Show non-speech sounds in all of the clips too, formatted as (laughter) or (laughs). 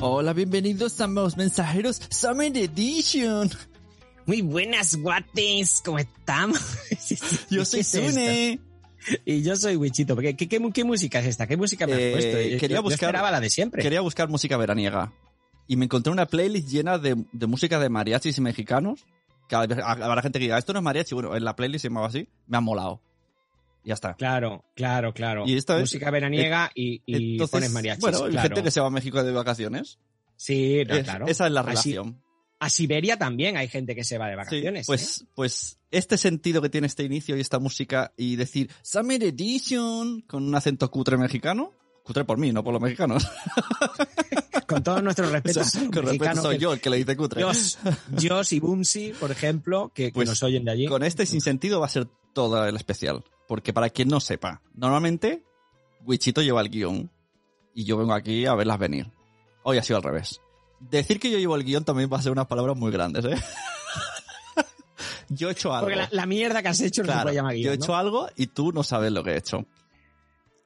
Hola, bienvenidos a los mensajeros Summer Edition. Muy buenas, guates, ¿cómo estamos? (laughs) Yo soy Sune. Y yo soy Wichito. ¿Qué, qué, qué, música es esta? ¿Qué música me has Eh, puesto? quería Yo buscar- esperaba la de siempre. Quería buscar música veraniega y me encontré una playlist llena de, de música de mariachis y mexicanos. Que habrá habrá gente que diga, esto no es mariachi. Bueno, en la playlist se llamaba así. Me ha molado. Ya está. Claro, claro, claro. Y esta es- música veraniega y, y Entonces, pones mariachis. Bueno, claro. gente que se va a México de vacaciones. Sí, no, Es- claro. Esa es la relación. A Siberia también hay gente que se va de Sí, vacaciones. ¿eh? pues, pues este sentido que tiene este inicio y esta música y decir Summer Edition con un acento cutre mexicano. Cutre por mí, no por los mexicanos. ¿eh? (laughs) Con todos nuestros (laughs) O respetos. sea, con respeto mexicanos soy que- yo el que le dice cutre. Jos, (laughs) Jos y Bumsy, por ejemplo, que, que Pues, nos oyen de allí. Con este sinsentido va a ser todo el especial. Porque para quien no sepa, normalmente Wichito lleva el guion y yo vengo aquí a verlas venir. Hoy ha sido al revés. Decir que yo llevo el guion también va a ser unas palabras muy grandes, ¿eh? (laughs) yo he hecho algo. Porque la, la mierda que has hecho no se Claro, puede llamar yo he guion, hecho ¿no? algo y tú no sabes lo que he hecho.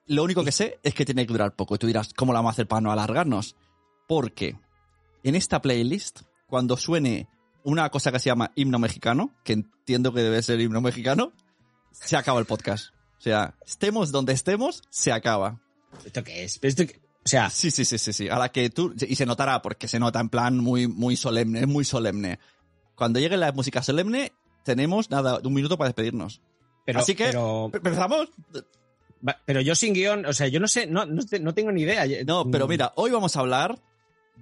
Lo único que sé es que tiene que durar poco. Y tú dirás, ¿cómo la vamos a hacer para no alargarnos? Porque en esta playlist, cuando suene una cosa que se llama himno mexicano, que entiendo que debe ser himno mexicano, se acaba el podcast. O sea, estemos donde estemos, se acaba. ¿Esto qué es? ¿Esto qué- O sea, Sí, sí, sí, sí, sí. A la que tú, y se notará porque se nota en plan muy, muy solemne, es muy solemne. Cuando llegue la música solemne, tenemos nada, un minuto para despedirnos. pero, Así que, pero, pero yo sin guion, o sea, yo no sé, no, no, no tengo ni idea. No, pero Mm, mira, hoy vamos a hablar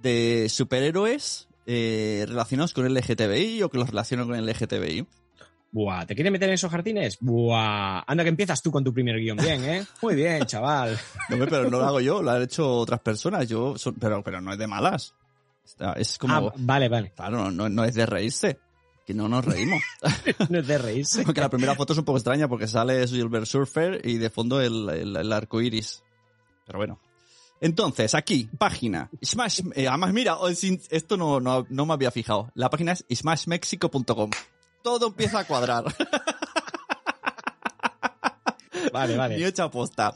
de superhéroes eh, relacionados con el LGTBI o que los relacionan con el LGTBI. Buah, ¿te quieres meter en esos jardines? Buah, anda que empiezas tú con tu primer guion bien, ¿eh? (laughs) Muy bien, chaval. No, pero no lo hago yo, lo han hecho otras personas. Yo, pero, pero no es de malas. Es como, Ah, vale, vale. claro, no, no, es de reírse. Que no nos reímos. (laughs) No es de reírse. Aunque la primera foto es un poco extraña porque sale Silver Surfer y de fondo el, el, el arco iris. Pero bueno. Entonces, aquí, página. Smash, eh, además, mira, oh, esto no, no, no me había fijado. La página es smashmexico.com. Todo empieza a cuadrar. Vale, vale. hecha aposta.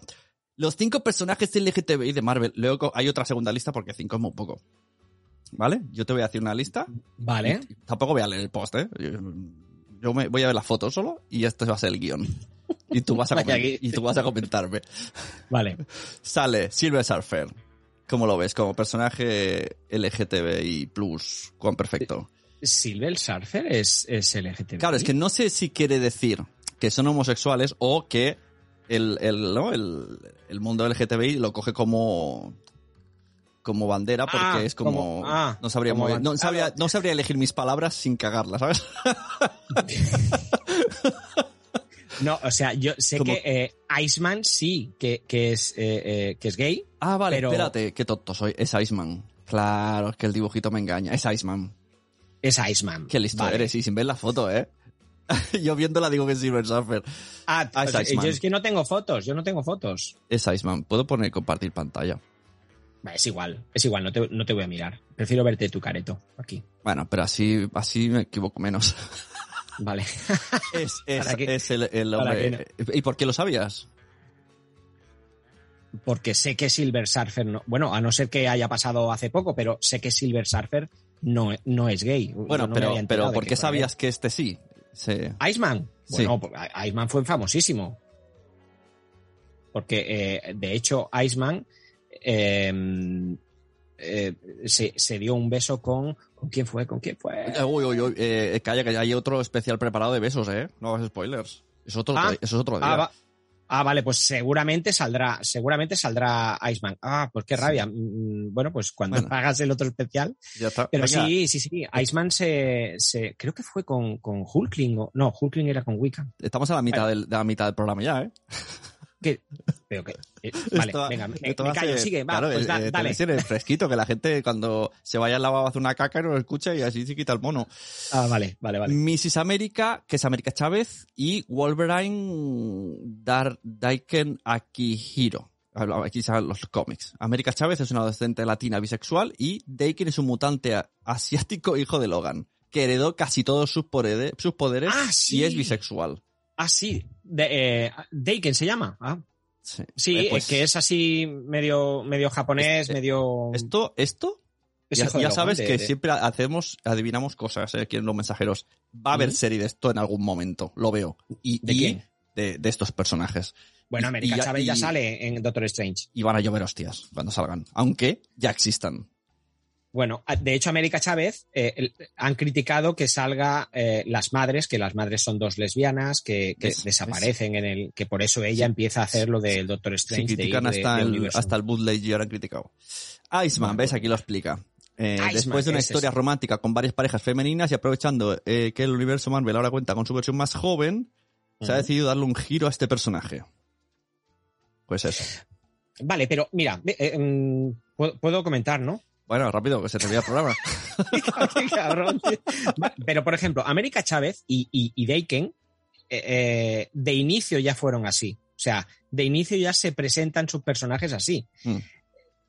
Los cinco personajes LGTBI de Marvel. Luego hay otra segunda lista porque cinco es muy poco. ¿Vale? Yo te voy a hacer una lista. Vale. Y Tampoco voy a leer el post, ¿eh? Yo, me voy a ver las fotos solo y esto va a ser el guion. Y tú vas a, (laughs) y tú vas a comentarme. Vale. Sale Silver Surfer. ¿Cómo lo ves? Como personaje LGTBI plus. Cuán perfecto. Silver Surfer es, es LGTB. Claro, es que no sé si quiere decir que son homosexuales o que el, el, ¿no? el, el mundo LGTBI lo coge como como bandera porque Ah, es como, como- ah, no sabría como no sabría no sabría elegir mis palabras sin cagarlas ¿sabes? (laughs) No, o sea, yo sé que eh, Iceman sí, que, que, es, eh, eh, que es gay. ah vale Pero- espérate qué tonto soy es Iceman claro es que el dibujito me engaña es Iceman Es Iceman. qué listo Vale. eres y sin ver la foto eh (laughs) yo viéndola digo que es Silver Surfer Ah, Ah, o es sea, yo es que no tengo fotos, yo no tengo fotos. es Iceman puedo poner compartir pantalla Es igual, es igual, no te, no te voy a mirar. Prefiero verte tu careto aquí. bueno pero así así me equivoco menos (laughs) Vale. Es, (laughs) es, el, el ¿Para hombre. ¿Y por qué lo sabías? Porque sé que Silver Surfer no. Bueno, a no ser que haya pasado hace poco, pero sé que Silver Surfer no, no es gay. Bueno, No pero, pero ¿por qué sabías que este sí? Iceman. Sí. Bueno, pues, I- Iceman fue famosísimo. Porque, eh, de hecho, Iceman eh, eh, se, se dio un beso con. ¿Con quién fue? ¿Con quién fue? Eh, Uy, uy, uy, eh, calla, que hay otro especial preparado de besos, ¿eh? No hagas spoilers. Es otro, Ah. eso es otro día. Ah, va- ah, vale, pues seguramente saldrá, seguramente saldrá Iceman. Ah, pues qué rabia. Mm, Bueno, pues cuando Bueno. hagas el otro especial. ya está. Pero Venga. sí, sí, sí. Iceman se, se. Creo que fue con, con Hulkling. O, no, Hulkling era con Wiccan. Estamos a la mitad, del, de la mitad del programa ya, ¿eh? (laughs) Que, Pero que, eh, (laughs) vale, Esto- venga, me, callo, sigue, va, claro, pues da- eh, dale. ser fresquito, que la gente cuando se vaya al lavabo hace una caca no lo escucha y así se quita el mono. Ah, vale, vale, vale. Mrs. América, que es América Chávez, y Wolverine Dar Daiken Akihiro. Aquí salen los cómics. América Chávez es una adolescente latina bisexual y Daiken es un mutante asiático hijo de Logan, que heredó casi todos sus, poderes Ah, sí. y es bisexual. Ah, sí. De, eh, Daken se llama. Ah, Sí, sí, Eh, pues, es que es así medio, medio japonés, Este- medio. Esto, esto es ya, sabes de- que de- siempre hacemos, adivinamos cosas eh, aquí en los mensajeros. Va a haber serie de esto en algún momento, lo veo. Y, ¿De y de, de estos personajes. Bueno, América Chávez ya sale en Doctor Strange. Y van a llover hostias cuando salgan. Aunque ya existan. Bueno, a- de hecho, América Chávez eh, el- han criticado que salga eh, las madres, que las madres son dos lesbianas, que, desaparecen en el. que por eso ella Sí. empieza a hacer lo del Doctor Strange. ir critican de- hasta, de el, hasta el bootleg y ahora han criticado. Iceman, Bueno. ¿ves? Aquí lo explica. Eh, después de una historia romántica con varias parejas femeninas y aprovechando que el universo Marvel ahora cuenta con su versión más joven, se ha decidido darle un giro a este personaje. Pues eso. Vale, pero mira, mm, puedo, puedo comentar, ¿no? Bueno, rápido, que se termina el programa. (laughs) Qué cabrón, Pero, por ejemplo, América Chávez y, y, y Daken eh, eh, de inicio ya fueron así. O sea, de inicio ya se presentan sus personajes así. Mm.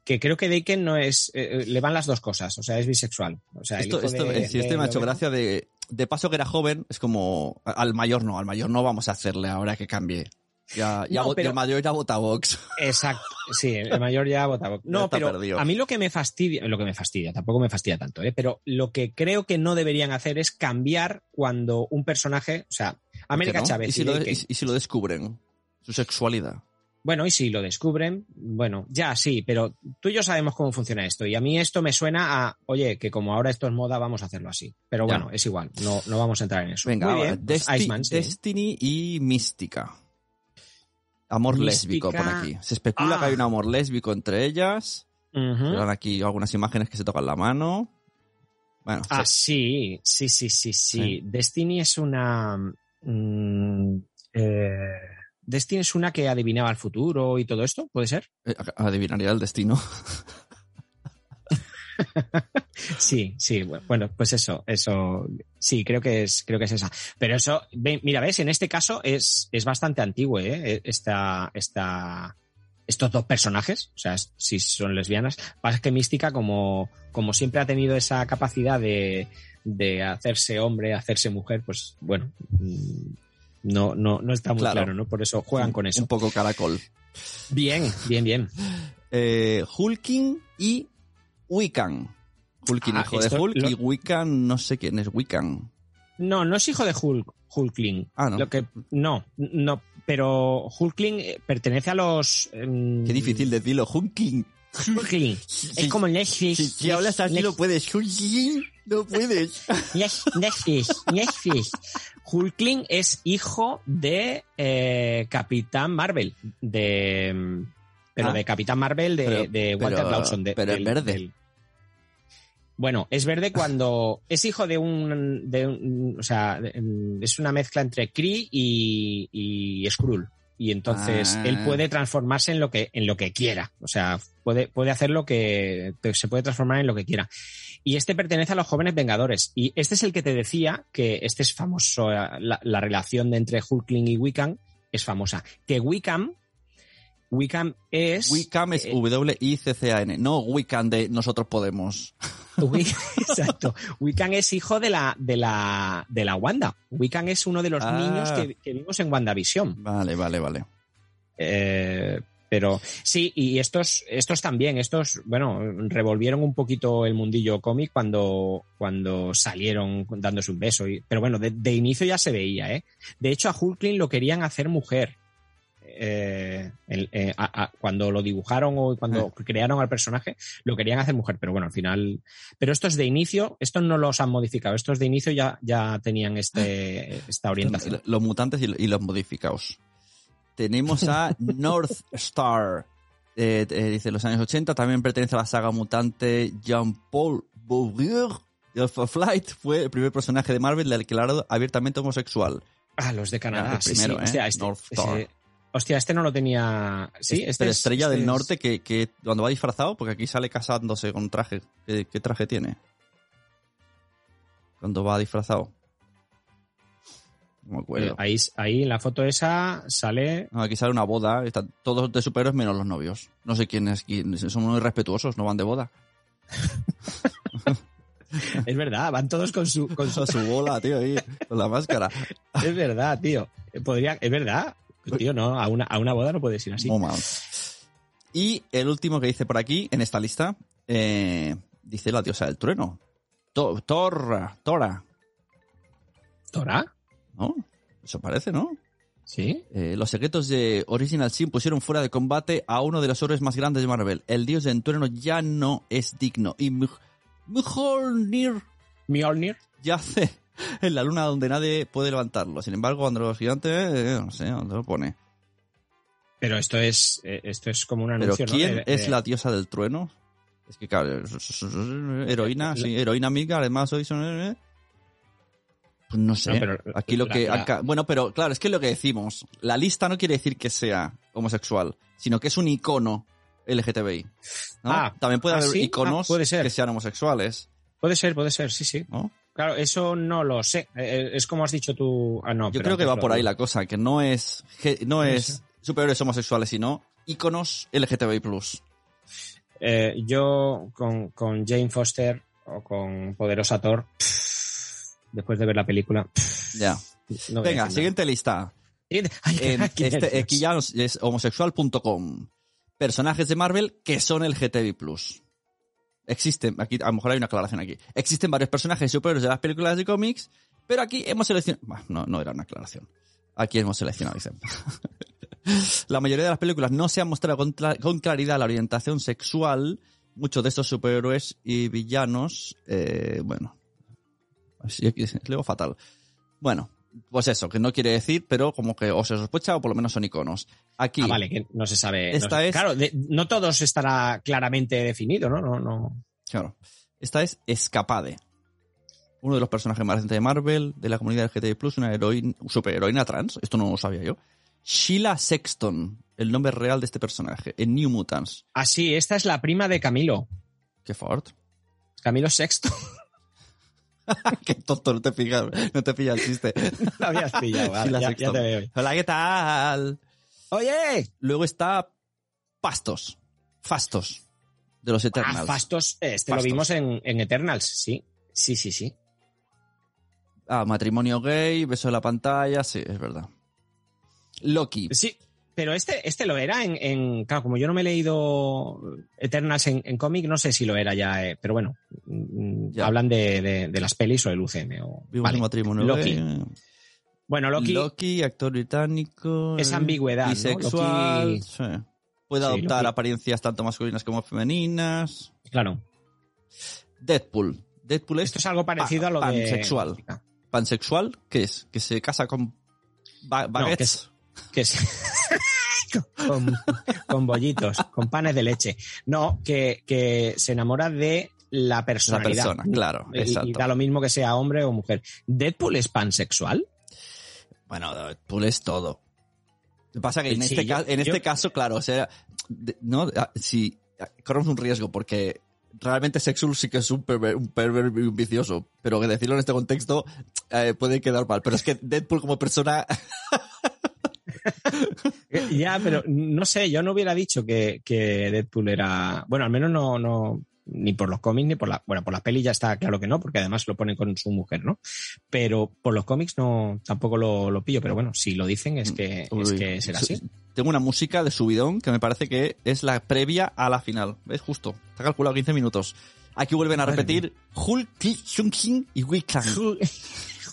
Que creo que Daken no es. eh, le van las dos cosas. O sea, es bisexual. O sea, el Esto, hijo esto, de- si este de me ha hecho gracia de, de paso que era joven, es como, al mayor no, al mayor no vamos a hacerle ahora que cambie. Ya, ya No, vo- pero- el mayor ya vota Vox. Exacto, sí, el mayor ya votaba. Ya No, pero perdido. a mí lo que me fastidia, lo que me fastidia, tampoco me fastidia tanto, ¿eh? pero lo que creo que no deberían hacer es cambiar cuando un personaje, o sea, América ¿Por qué no? Chávez ¿Y si, y lo, Daken- y- y si lo descubren? Su sexualidad. Bueno, y si lo descubren, bueno, ya sí, pero tú y yo sabemos cómo funciona esto. Y a mí esto me suena a, oye, que como ahora esto es moda, vamos a hacerlo así. Pero Ya. bueno, es igual, no, no vamos a entrar en eso. Venga, Muy bien, pues Desti- Iceman, sí. Destiny y Mística. Amor lésbico, pone aquí. Se especula Ah. que hay un amor lésbico entre ellas. Ujú. Llevan aquí algunas imágenes que se tocan la mano. Bueno, Ah, sí. sí, sí, sí, sí, sí. Sí. Destiny es una. mm, eh, Destiny es una que adivinaba el futuro y todo esto, ¿puede ser? Eh, adivinaría el destino. (laughs) Sí, sí, bu- bueno, pues eso, eso, sí, creo que es, creo que es esa. Pero eso, ve- mira, ves, en este caso es, es bastante antiguo, ¿eh? Esta, esta, estos dos personajes, o sea, si son lesbianas. Pasa que Mística, como, como siempre ha tenido esa capacidad de, de hacerse hombre, hacerse mujer, pues bueno, mm, no, no, no está muy Claro. claro, ¿no? Por eso juegan con eso. Un poco caracol. Bien, bien, bien. Eh, Hulking y Wiccan. Hulking, Ah, hijo de Hulk, lo- y Wiccan, no sé quién es Wiccan. No, no es hijo de Hulk, Hulkling. Ah, no. Lo que, no, no, pero Hulkling eh, pertenece a los. em, Qué difícil decirlo. Hulkling. (laughs) Si, Es como Netflix. si- si hablas así no puedes. Hulking, no puedes. Netflix, Netflix. Hulkling es hijo de eh, Capitán Marvel. De. em, Pero Ah. de Capitán Marvel de, Pero- de Walter pero- Lawson. de- pero es del- verde. del- Bueno, es verde cuando (laughs) es hijo de un, de un- o sea, em, es una mezcla entre Kree y, y Skrull. Y entonces Ah. él puede transformarse en lo que, en lo que quiera. O sea, puede, puede hacer lo que, se puede transformar en lo que quiera. Y este pertenece a los jóvenes Vengadores. Y este es el que te decía que este es famoso, eh, la, la relación de entre Hulkling y Wiccan es famosa. Que Wiccan, Wiccan es... Wiccan es eh, W-I-C-C-A-N, no Wiccan de Nosotros Podemos. (laughs) Exacto. Wiccan es hijo de la, de la, de la Wanda. Wiccan es uno de los Ah. niños que, que vimos en WandaVision. Vale, vale, vale. Eh, pero sí, y estos, estos también, estos, bueno, revolvieron un poquito el mundillo cómic cuando, cuando salieron dándose un beso. y- pero bueno, de, de inicio ya se veía, ¿eh? De hecho, a Hulkling lo querían hacer mujer. Eh, el- eh, a- a- cuando lo dibujaron o cuando crearon al personaje, lo querían hacer mujer, pero bueno, al final. Pero estos de inicio, estos no los han modificado, estos de inicio ya, ya tenían este, (laughs) esta orientación. Los mutantes y los modificados. Tenemos a (laughs) North Star. Eh, eh, dice, los años 80 también pertenece a la saga mutante Jean-Paul Bouvier. Alpha Flight fue el primer personaje de Marvel declarado abiertamente homosexual. Ah, los de Canadá. Ah, el sí, primero, sí. ¿eh? Hostia, este- North Star. ese- Hostia, este no lo tenía. Sí, Es- este pero es- Estrella este del es- Norte que, que cuando va disfrazado, porque aquí sale casándose con traje. ¿Qué, qué traje tiene? Cuando va disfrazado. No me acuerdo. ahí, ahí en la foto esa sale. No, aquí sale una boda, están todos de superhéroes menos los novios. No sé quién es quién, son muy respetuosos, no van de boda. (laughs) Es verdad, van todos con su. Con su Con su bola, tío, ahí, con la máscara. es verdad, tío. Podría, es verdad. Tío, no, a una, a una boda no puedes ir así. Muy mal. Y el último que dice por aquí, en esta lista, eh, dice la diosa del trueno. To- Torra, Tora, ¿Tora? ¿no? Eso parece, ¿no? Sí. Eh, los secretos de Original Sin pusieron fuera de combate a uno de los héroes más grandes de Marvel. El dios del trueno ya no es digno. Y Mj- Mjolnir Mjolnir. yace (laughs) en la luna donde nadie puede levantarlo. Sin embargo, cuando los gigantes, eh, no sé, ¿dónde lo pone? Pero esto es, eh, esto es como un anuncio. ¿quién De- es la diosa del trueno? Es que, claro, heroína, sí, heroína amiga, además hoy son... eh, Pues no sé. No, pero Aquí lo la- que... acá- bueno, pero claro, es que es lo que decimos. La lista no quiere decir que sea homosexual, sino que es un icono LGTBI. ¿no? Ah, También puede ¿ah, haber sí? iconos Ah, puede ser. que sean homosexuales, Puede ser, puede ser, sí, sí. ¿no? Claro, eso no lo sé. Eh, Es como has dicho tú. Ah, no. Yo creo que va por ahí la cosa, que no es, no es superiores homosexuales, sino iconos LGTBI+. Eh, yo con, con Jane Foster o con Poderosa Thor, después de ver la película. pff, Ya. no Venga, siguiente lista. (laughs) Ay, En (laughs) este, aquí ya nos- es homosexual.com. Personajes de Marvel que son LGTBI+. Existen, aquí a lo mejor hay una aclaración aquí. Existen varios personajes superhéroes de las películas de cómics, pero aquí hemos seleccionado... No, no era una aclaración. Aquí hemos seleccionado, dicen. (laughs) La mayoría de las películas no se han mostrado con, cla- con claridad la orientación sexual. Muchos de estos superhéroes y villanos, eh, bueno, leo fatal. Bueno, pues eso, que no quiere decir, pero como que o se sospecha o por lo menos son iconos. Aquí, Ah, vale, que no se sabe. no Esta se- es- Claro, de- no todos estará claramente definido, ¿no? No, no. claro, esta es Escapade. Uno de los personajes más recientes de Marvel, de la comunidad LGTBI+, Plus, una heroína, superheroína trans, esto no lo sabía yo. Sheila Sexton, el nombre real de este personaje, en New Mutants. Ah, sí, esta es la prima de Camilo. Qué fort. Camilo Sexto. (laughs) (laughs) Qué tonto, no te pillas, no te pilla el chiste. (laughs) Lo habías pillado, vale, ya, ya te veo. Hola, ¿qué tal? ¡Oye! Luego está Pastos. Fastos. De los Ah, Eternals. Fastos, este Fastos. lo vimos en, en Eternals, sí. Sí, sí, sí. Ah, matrimonio gay, beso en la pantalla, sí, es verdad. Loki. Sí, pero este, este lo era en, en- Claro, como yo no me he leído Eternals en, en cómic, no sé si lo era ya, eh, pero bueno, mm, Ya. hablan de, de- de las pelis o del UCM. O, Vimos vale. matrimonio Loki. gay. Bueno, Loki, Loki, actor británico. Es eh, ambigüedad, ¿no? Bisexual. Loki- sí. Puede Sí, adoptar Loki. apariencias tanto masculinas como femeninas. claro. Deadpool. Deadpool es Esto es algo parecido a lo de... pansexual. pansexual. ¿Qué es? Que se casa con ba- que baguettes. que es (laughs) con, con bollitos, con panes de leche. No, que, que se enamora de la la personalidad. persona, claro. Y- da lo mismo que sea hombre o mujer. ¿Deadpool es pansexual? Bueno, Deadpool es todo. Lo que pasa que en, Sí, este, yo- este yo- caso, claro, o sea, no, ah, si corremos un riesgo porque realmente Sexul sí que es un perver, un perver y un vicioso, pero que decirlo en este contexto eh, puede quedar mal. Pero es que Deadpool como persona, (laughs) (laughs) Ya, pero no sé, yo no hubiera dicho que, que Deadpool era. Bueno, al menos no, no. Ni por los cómics, ni por la. Bueno, por las pelis ya está claro que no, porque además lo ponen con su mujer, ¿no? Pero por los cómics no, tampoco lo, lo pillo, pero bueno, si lo dicen es que, es que será así. tengo una música de subidón que me parece que es la previa a la final. ¿Ves? Justo. Está calculado 15 minutos. Aquí vuelven a repetir Hulk, Shunking y Wiccan.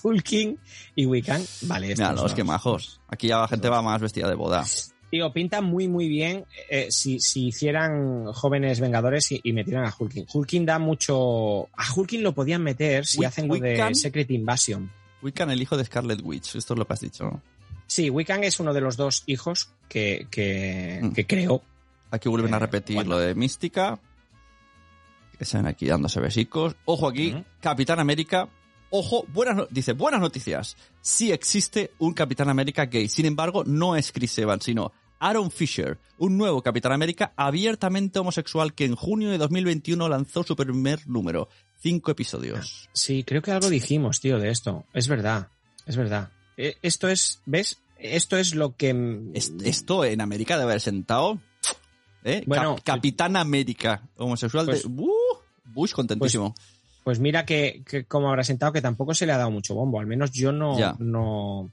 Hulking y Wiccan. Vale, estos Mira, los que majos. Aquí ya la gente va más vestida de boda. Tío, pinta muy, muy bien eh, si, si hicieran jóvenes vengadores y, y metieran a Hulking. Hulking da mucho. A Hulking lo podían meter si hacen lo de Wiccan. Secret Invasion. Wiccan, el hijo de Scarlet Witch. Esto es lo que has dicho. Sí, Wiccan es uno de los dos hijos que, que, Mm. que creó. Aquí vuelven a Eh, repetir bueno. lo de Mística. Que están aquí dándose besicos. Ojo aquí. Capitán América. Ojo, buenas, no- dice, buenas noticias. Sí existe un Capitán América gay. Sin embargo, no es Chris Evans, sino Aaron Fisher, un nuevo Capitán América abiertamente homosexual que en junio de 2021 lanzó su primer número. Cinco episodios. Sí, creo que algo dijimos, tío, de esto. Es verdad, es verdad. Eh, Esto es, ¿ves? Esto es lo que... mm, Es- Esto en América debe haber sentado. ¿eh? Bueno, Cap- Capitán América, homosexual pues- de. ¡Uh! Bush contentísimo. Pues mira que, que como habrá sentado que tampoco se le ha dado mucho bombo. Al menos yo no... Ya. no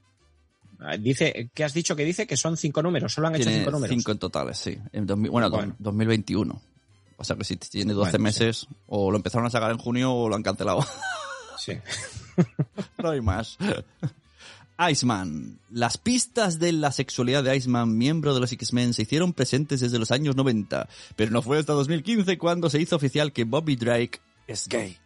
Ah, Dice, ¿qué has dicho que dice? Que son cinco números, solo han hecho cinco números. cinco en totales, sí. En 2000 bueno, Bueno. 2021. O sea que si tiene 12 Bueno, sí. meses, o lo empezaron a sacar en junio o lo han cancelado. Sí. (laughs) no hay más. Iceman. Las pistas de la sexualidad de Iceman, miembro de los X-Men, se hicieron presentes desde los años 90, pero no fue hasta 2015 cuando se hizo oficial que Bobby Drake es gay.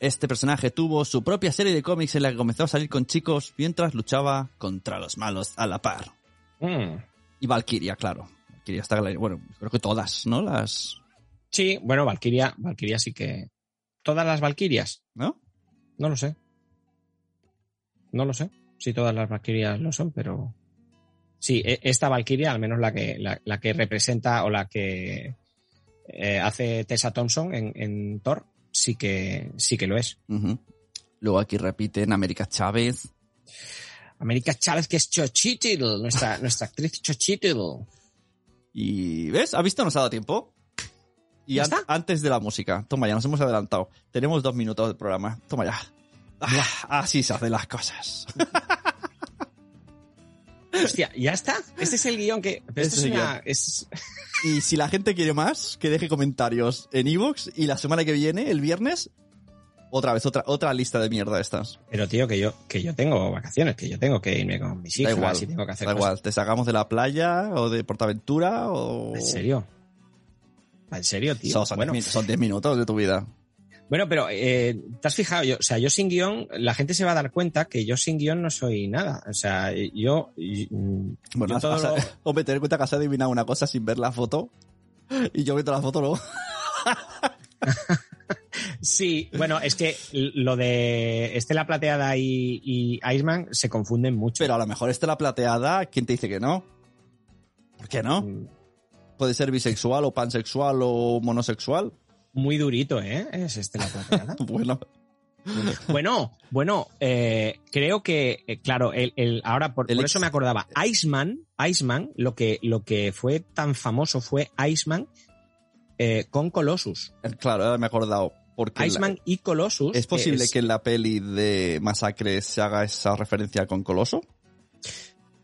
Este personaje tuvo su propia serie de cómics en la que comenzó a salir con chicos mientras luchaba contra los malos a la par. Mm. Y Valkyria, claro. Valkyria está, bueno, creo que todas, ¿no? Las, Sí, bueno, Valkyria, Valkyria sí que... ¿Todas las Valkyrias? ¿no? No lo sé. No lo sé si todas las Valkyrias lo son, pero... Sí, e- esta Valkyria, al menos la que, la, la que representa o la que eh, hace Tessa Thompson en, en Thor, sí que, sí que lo es. Luego aquí repiten América Chávez. América Chávez, que es Chochitl, nuestra, (laughs) nuestra actriz Chochitl. Y ¿ves? ¿Has visto? Nos ha dado tiempo. Y antes de la música. Toma, ya nos hemos adelantado. Tenemos dos minutos de programa. Toma ya. Ah, así se hacen las cosas. (laughs) Hostia, ¿ya está? Este es el guion que... Pero esto Este es una... es- Y si la gente quiere más, que deje comentarios en Evox. Y la semana que viene, el viernes, otra vez, otra, otra lista de mierda estas. Pero tío, que yo, que yo tengo vacaciones, que yo tengo que irme con mis Da hijas igual. y tengo que hacer Da cosas. igual. Te sacamos de la playa o de Portaventura o... ¿En serio? ¿En serio, tío? Son, son bueno, 10 min- son 10 minutos de tu vida. Bueno, pero eh, ¿te has fijado? Yo, o sea, yo sin guion, la gente se va a dar cuenta que yo sin guion no soy nada. O sea, yo... mm, Bueno, yo (laughs) has- todo has- lo- hombre, ten en cuenta que has adivinado una cosa sin ver la foto. Y yo viendo la foto luego. (laughs) Sí, bueno, es que lo de Estela Plateada y, y Iceman se confunden mucho. Pero a lo mejor esta la plateada, ¿quién te dice que no? ¿Por qué no? Mm, Puede ser bisexual o pansexual o monosexual. Muy durito, ¿eh? Es Estela Plateada. (laughs) Bueno, Bueno, bueno, eh, creo que, eh, claro, el, el- ahora por, El por eso me acordaba. Iceman, Iceman, lo que, lo que fue tan famoso fue Iceman eh, con Colossus. claro, ahora me he acordado. Porque la- Iceman y Colossus. ¿Es posible es- que en la peli de Masacre se haga esa referencia con Coloso?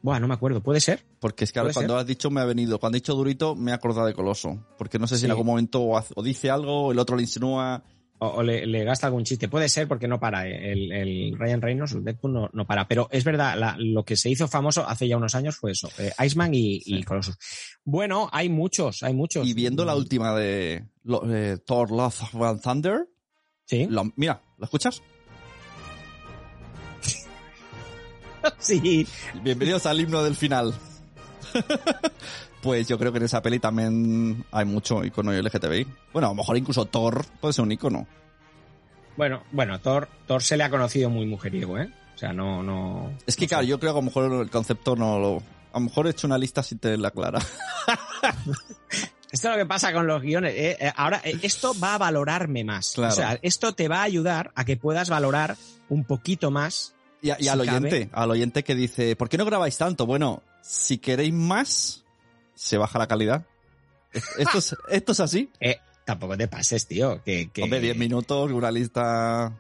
Buah, no me acuerdo, puede ser. Porque es que ahora cuando ser. has dicho me ha venido, cuando he dicho Durito me he acordado de Coloso. Porque no sé si Sí. en algún momento o, hace- o dice algo, el otro le insinúa. O, o le, le gasta algún chiste. Puede ser porque no para. eh, El, el Ryan Reynolds, el Deadpool, no, no para. Pero es verdad, la- lo que se hizo famoso hace ya unos años fue eso. eh, Iceman y, y Colossus. Bueno, hay muchos, hay muchos. Y viendo la última de, lo- de Thor Love of Thunder, Sí. lo- mira, ¿lo escuchas? (laughs) sí. Bienvenidos al himno del final. (laughs) pues yo creo que en esa peli también hay mucho icono LGTBI. Bueno, a lo mejor incluso Thor puede ser un icono. Bueno, bueno, Thor, Thor se le ha conocido muy mujeriego, ¿eh? O sea, no, no. Es que no claro, sé. yo creo que a lo mejor el concepto no lo... A lo mejor he hecho una lista sin tenerla clara. (laughs) Esto es lo que pasa con los guiones. eh, eh, ahora, eh, esto va a valorarme más. Claro. O sea, esto te va a ayudar a que pudas valorar un poquito más. Y, a- y Si al cabe. oyente, al oyente que dice, ¿por qué no grabáis tanto? Bueno, si queréis más, se baja la calidad. Es- (laughs) Esto es, esto es así. Eh, tampoco te pases, tío. Que, que Hombre, 10 minutos, una lista...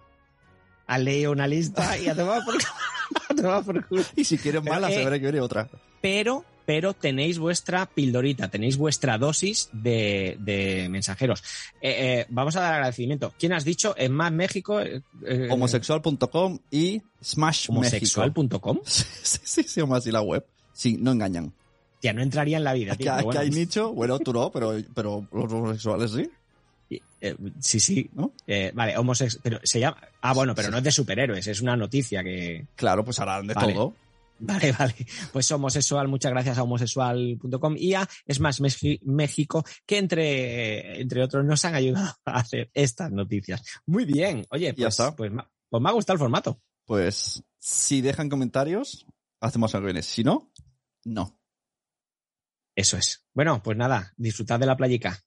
has leído una lista y a tomar (laughs) (laughs) por, culo. Y si quieres más, la eh, semana que viene otra. Pero, pero tenéis vuestra pildorita, tenéis vuestra dosis de, de mensajeros. Eh, eh, vamos a dar agradecimiento. ¿Quién has dicho? En Más México. eh, Homosexual.com y Smash homosexual.com. (laughs) Sí, sí, sí, se llama así la web. Sí, no engañan. Ya no entraría en la vida, tío. bueno. hay nicho, bueno, tú no, (laughs) pero, pero los homosexuales sí, Eh, sí, sí. ¿no? Eh, vale, homosexual. Pero se llama. Ah, bueno, pero no es de superhéroes, es una noticia que. Claro, pues harán de Vale. todo. Vale, vale. Pues homosexual, muchas gracias a homosexual.com y a Smash Meji- México, que entre, entre otros nos han ayudado a hacer estas noticias. Muy bien. Oye, Ya pues, está. pues, Pues me ha gustado el formato. Pues si dejan comentarios, hacemos algo bien. Si no, no. Eso es. Bueno, pues nada, disfrutad de la playica.